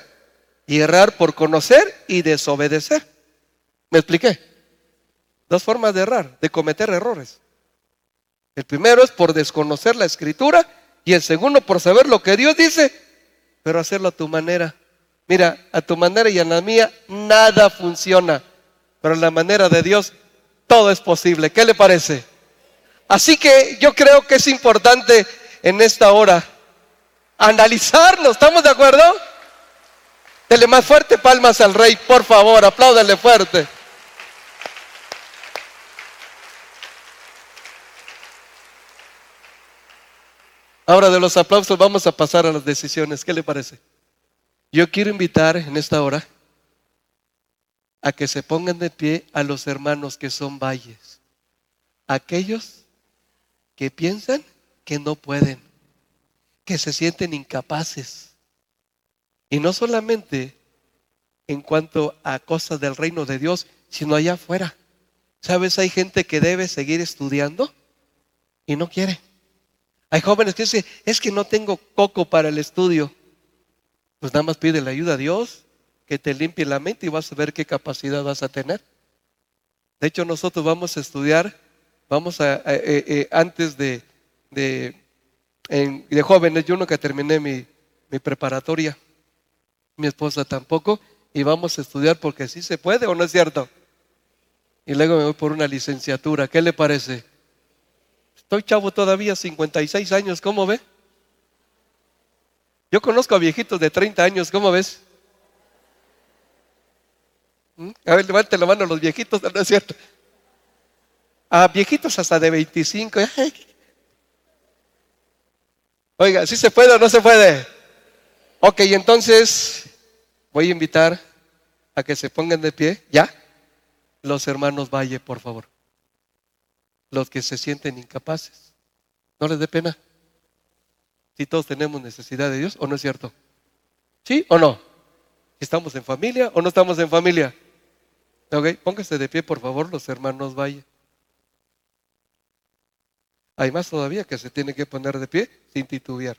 y errar por conocer y desobedecer. ¿Me expliqué? Dos formas de errar, de cometer errores. El primero es por desconocer la escritura y el segundo por saber lo que Dios dice, pero hacerlo a tu manera. Mira, a tu manera y a la mía nada funciona, pero a la manera de Dios todo es posible. ¿Qué le parece? Así que yo creo que es importante en esta hora analizarnos. ¿Estamos de acuerdo? Dele más fuerte palmas al rey, por favor, apláudale fuerte. Ahora de los aplausos vamos a pasar a las decisiones. ¿Qué le parece? Yo quiero invitar en esta hora a que se pongan de pie a los hermanos que son valles. Aquellos que piensan que no pueden, que se sienten incapaces. Y no solamente en cuanto a cosas del reino de Dios, sino allá afuera. ¿Sabes? Hay gente que debe seguir estudiando y no quiere. Hay jóvenes que dicen, es que no tengo coco para el estudio. Pues nada más pide la ayuda a Dios, que te limpie la mente y vas a ver qué capacidad vas a tener. De hecho, nosotros vamos a estudiar Vamos a, eh, eh, antes de, de, de, jóvenes, yo nunca terminé mi, mi preparatoria, mi esposa tampoco, y vamos a estudiar porque sí se puede o no es cierto. Y luego me voy por una licenciatura, ¿qué le parece? Estoy chavo todavía, 56 años, ¿cómo ve? Yo conozco a viejitos de 30 años, ¿cómo ves? ¿Mm? A ver, levante la mano los viejitos, ¿no es cierto? A viejitos hasta de 25. Oiga, ¿sí se puede o no se puede? Ok, entonces voy a invitar a que se pongan de pie, ¿ya? Los hermanos Valle, por favor. Los que se sienten incapaces. ¿No les dé pena? Si todos tenemos necesidad de Dios, ¿o no es cierto? ¿Sí o no? ¿Estamos en familia o no estamos en familia? Ok, pónganse de pie, por favor, los hermanos Valle. Hay más todavía que se tiene que poner de pie sin titubear.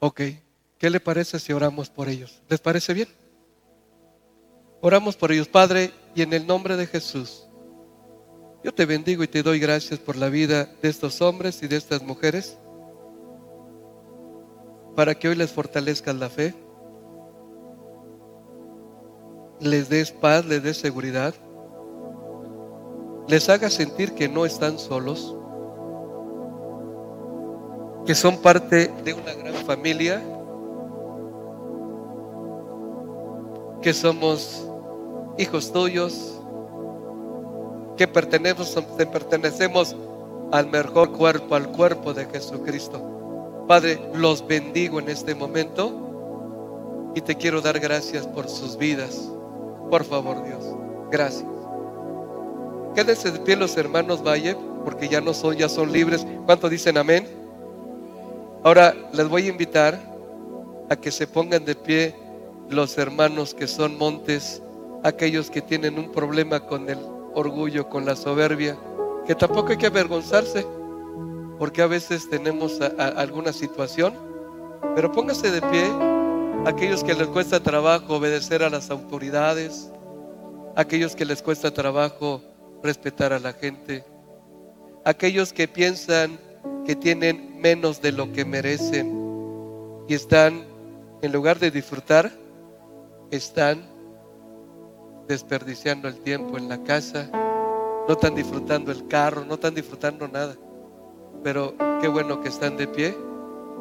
Ok, ¿qué le parece si oramos por ellos? ¿Les parece bien? Oramos por ellos, Padre, y en el nombre de Jesús. Yo te bendigo y te doy gracias por la vida de estos hombres y de estas mujeres, para que hoy les fortalezcas la fe, les des paz, les des seguridad les haga sentir que no están solos, que son parte de una gran familia, que somos hijos tuyos, que pertenecemos, pertenecemos al mejor cuerpo, al cuerpo de Jesucristo. Padre, los bendigo en este momento y te quiero dar gracias por sus vidas. Por favor, Dios, gracias. Quédense de pie los hermanos Valle, porque ya no son, ya son libres. ¿Cuánto dicen amén? Ahora les voy a invitar a que se pongan de pie los hermanos que son montes, aquellos que tienen un problema con el orgullo, con la soberbia, que tampoco hay que avergonzarse. porque a veces tenemos alguna situación, pero póngase de pie aquellos que les cuesta trabajo obedecer a las autoridades, aquellos que les cuesta trabajo respetar a la gente, aquellos que piensan que tienen menos de lo que merecen y están, en lugar de disfrutar, están desperdiciando el tiempo en la casa, no están disfrutando el carro, no están disfrutando nada. Pero qué bueno que están de pie.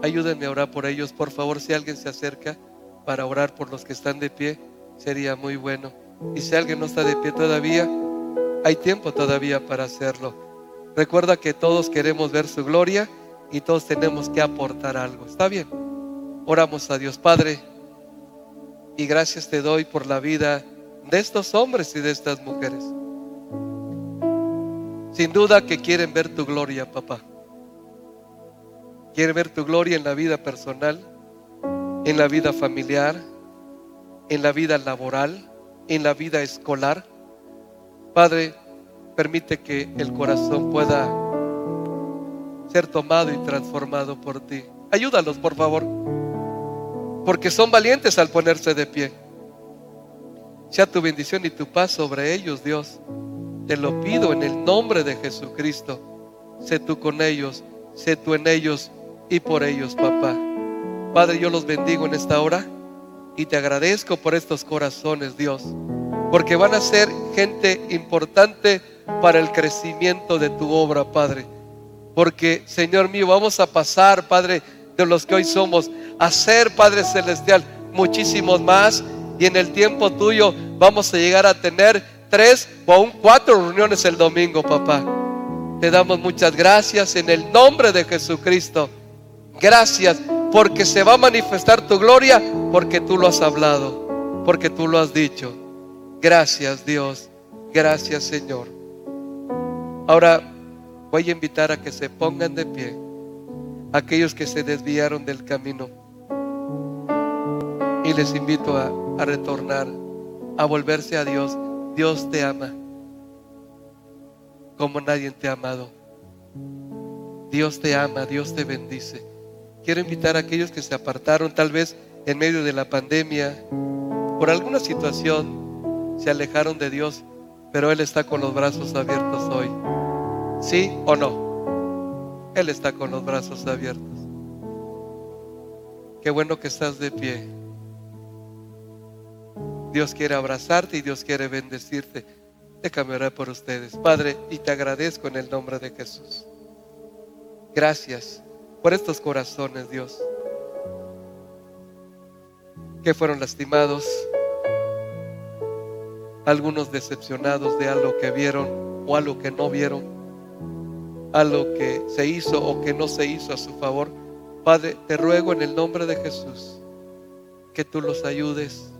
Ayúdenme a orar por ellos, por favor, si alguien se acerca para orar por los que están de pie, sería muy bueno. Y si alguien no está de pie todavía, hay tiempo todavía para hacerlo. Recuerda que todos queremos ver su gloria y todos tenemos que aportar algo. ¿Está bien? Oramos a Dios Padre y gracias te doy por la vida de estos hombres y de estas mujeres. Sin duda que quieren ver tu gloria, papá. Quieren ver tu gloria en la vida personal, en la vida familiar, en la vida laboral, en la vida escolar. Padre, permite que el corazón pueda ser tomado y transformado por ti. Ayúdalos, por favor, porque son valientes al ponerse de pie. Sea tu bendición y tu paz sobre ellos, Dios. Te lo pido en el nombre de Jesucristo. Sé tú con ellos, sé tú en ellos y por ellos, papá. Padre, yo los bendigo en esta hora y te agradezco por estos corazones, Dios, porque van a ser gente importante para el crecimiento de tu obra, Padre. Porque, Señor mío, vamos a pasar, Padre, de los que hoy somos, a ser, Padre Celestial, muchísimos más. Y en el tiempo tuyo vamos a llegar a tener tres o aún cuatro reuniones el domingo, papá. Te damos muchas gracias en el nombre de Jesucristo. Gracias porque se va a manifestar tu gloria porque tú lo has hablado, porque tú lo has dicho. Gracias Dios, gracias Señor. Ahora voy a invitar a que se pongan de pie aquellos que se desviaron del camino. Y les invito a, retornar, a volverse a Dios. Dios te ama como nadie te ha amado. Dios te ama, Dios te bendice. Quiero invitar a aquellos que se apartaron tal vez en medio de la pandemia, por alguna situación, se alejaron de Dios, pero Él está con los brazos abiertos hoy. ¿Sí o no? Él está con los brazos abiertos. Qué bueno que estás de pie. Dios quiere abrazarte y Dios quiere bendecirte. Déjame orar por ustedes. Padre, y te agradezco en el nombre de Jesús. Gracias por estos corazones, Dios, que fueron lastimados, algunos decepcionados de algo que vieron o algo que no vieron, algo que se hizo o que no se hizo a su favor. Padre, te ruego en el nombre de Jesús que tú los ayudes,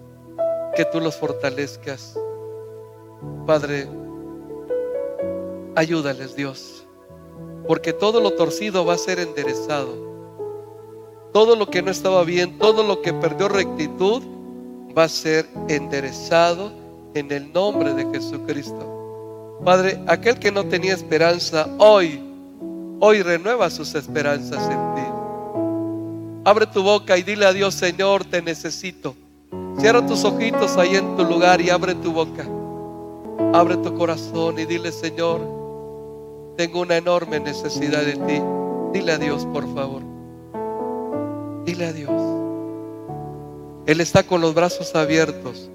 que tú los fortalezcas. Padre, ayúdales Dios porque todo lo torcido va a ser enderezado. Todo lo que no estaba bien, todo lo que perdió rectitud, va a ser enderezado en el nombre de Jesucristo. Padre, aquel que no tenía esperanza, hoy, hoy renueva sus esperanzas en ti. Abre tu boca y dile a Dios, Señor, te necesito. Cierra tus ojitos ahí en tu lugar y abre tu boca. Abre tu corazón y dile, Señor, tengo una enorme necesidad de ti. Dile a Dios, por favor. Dile a Dios. Él está con los brazos abiertos.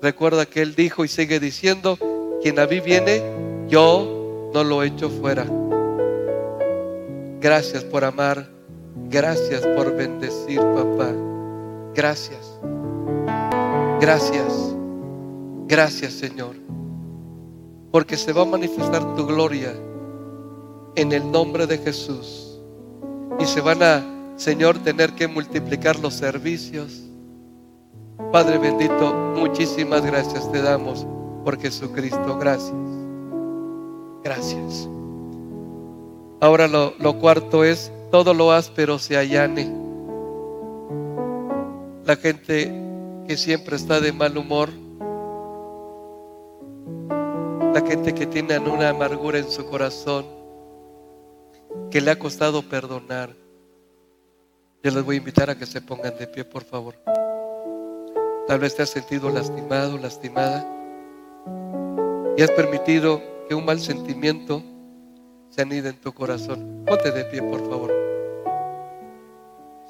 Recuerda que Él dijo y sigue diciendo, quien a mí viene, yo no lo echo fuera. Gracias por amar. Gracias por bendecir, papá. Gracias. Gracias. Gracias, Señor. Porque se va a manifestar tu gloria en el nombre de Jesús. Y se van a, Señor, tener que multiplicar los servicios. Padre bendito, muchísimas gracias te damos por Jesucristo. Gracias. Gracias. Ahora lo, lo cuarto es, todo lo áspero se allane. La gente que siempre está de mal humor, la gente que tiene una amargura en su corazón, que le ha costado perdonar. Yo les voy a invitar a que se pongan de pie, por favor. Tal vez te has sentido lastimado, lastimada, y has permitido que un mal sentimiento se anide en tu corazón. Ponte de pie, por favor.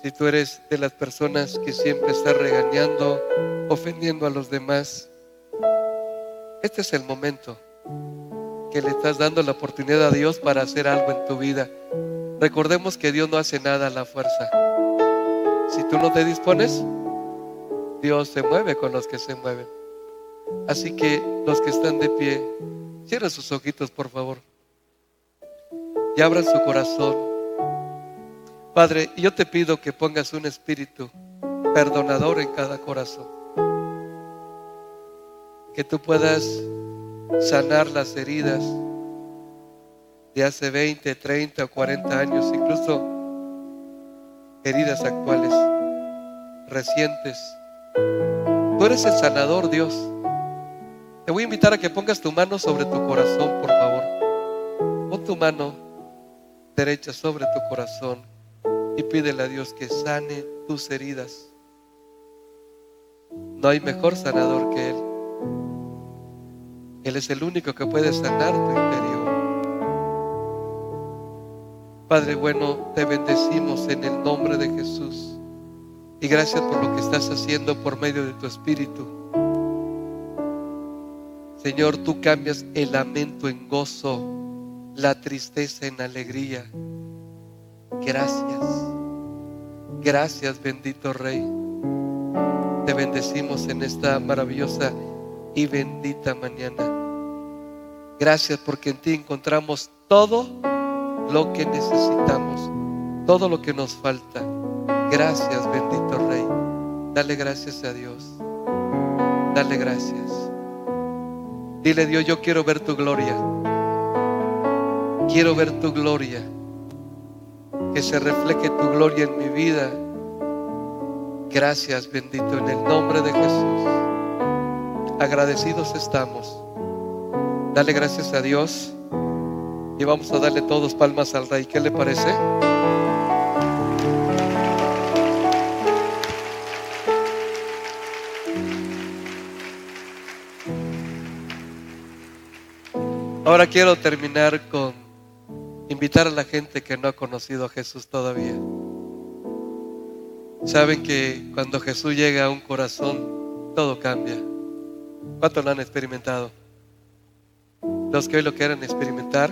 Si tú eres de las personas que siempre está regañando, ofendiendo a los demás, este es el momento que le estás dando la oportunidad a Dios para hacer algo en tu vida. Recordemos que Dios no hace nada a la fuerza. Si tú no te dispones, Dios se mueve con los que se mueven. Así que los que están de pie, cierren sus ojitos, por favor. Y abran su corazón. Padre, yo te pido que pongas un espíritu perdonador en cada corazón. Que tú puedas sanar las heridas de hace 20, 30 o 40 años, incluso heridas actuales, recientes. Tú eres el sanador, Dios. Te voy a invitar a que pongas tu mano sobre tu corazón, por favor. Pon tu mano derecha sobre tu corazón y pídele a Dios que sane tus heridas. No hay mejor sanador que Él. Él es el único que puede sanar tu interior. Padre bueno, te bendecimos en el nombre de Jesús. Y gracias por lo que estás haciendo por medio de tu Espíritu. Señor, tú cambias el lamento en gozo, la tristeza en alegría. Gracias. Gracias, bendito Rey. Te bendecimos en esta maravillosa y bendita mañana. Gracias porque en ti encontramos todo lo que necesitamos, todo lo que nos falta. Gracias, bendito Rey. Dale gracias a Dios. Dale gracias. Dile Dios, yo quiero ver tu gloria. Quiero ver tu gloria. Que se refleje tu gloria en mi vida. Gracias, bendito, en el nombre de Jesús. Agradecidos estamos. Dale gracias a Dios. Y vamos a darle todos palmas al Rey. ¿Qué le parece? Ahora quiero terminar con invitar a la gente que no ha conocido a Jesús todavía. Saben que cuando Jesús llega a un corazón, todo cambia. ¿Cuántos lo han experimentado? Los que hoy lo quieran experimentar,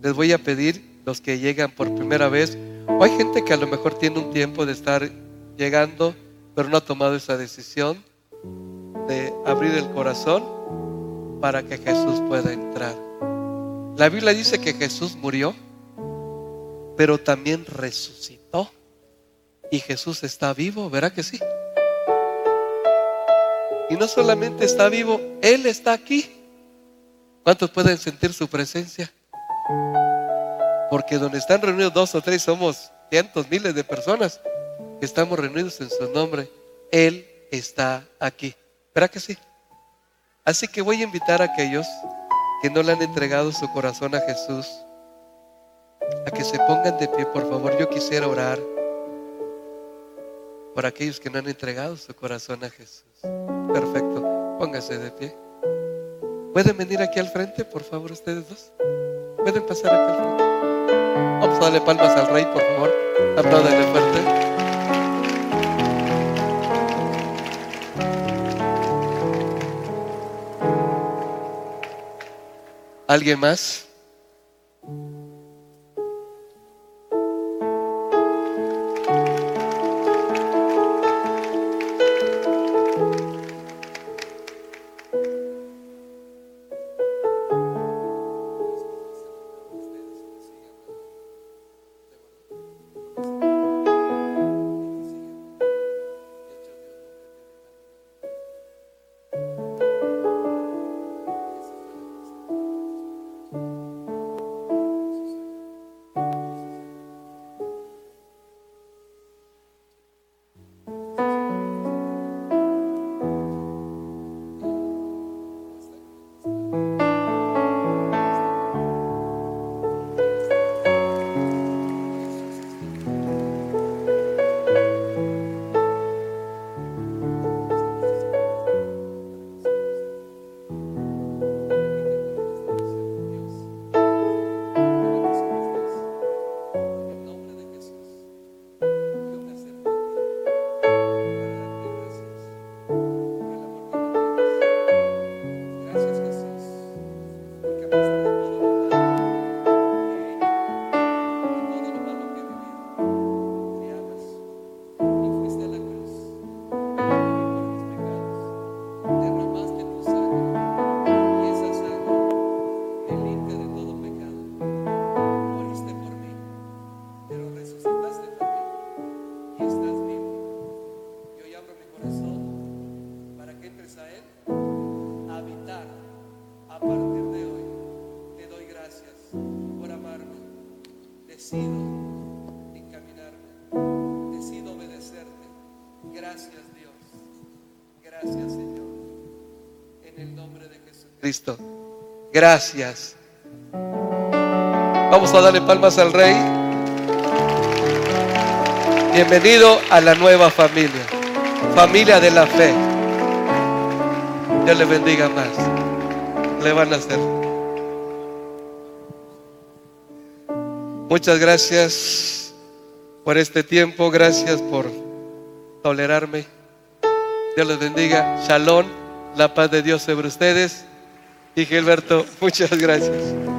les voy a pedir, los que llegan por primera vez, o hay gente que a lo mejor tiene un tiempo de estar llegando, pero no ha tomado esa decisión de abrir el corazón para que Jesús pueda entrar. La Biblia dice que Jesús murió, pero también resucitó. Y Jesús está vivo, ¿verá que sí? Y no solamente está vivo, Él está aquí. ¿Cuántos pueden sentir su presencia? Porque donde están reunidos dos o tres somos cientos, miles de personas que estamos reunidos en su nombre. Él está aquí. ¿Verá que sí? Así que voy a invitar a aquellos que no le han entregado su corazón a Jesús a que se pongan de pie, por favor. Yo quisiera orar por aquellos que no han entregado su corazón a Jesús. Perfecto, póngase de pie. ¿Pueden venir aquí al frente, por favor, ustedes dos? ¿Pueden pasar aquí al frente? Vamos a darle palmas al Rey, por favor. ¿Alguien más? Jesucristo. Gracias. Vamos a darle palmas al Rey. Bienvenido a la nueva familia, familia de la fe. Dios le bendiga más. Le van a hacer. Muchas gracias por este tiempo, gracias por tolerarme. Dios les bendiga. Shalom, la paz de Dios sobre ustedes. Y Gilberto, muchas gracias.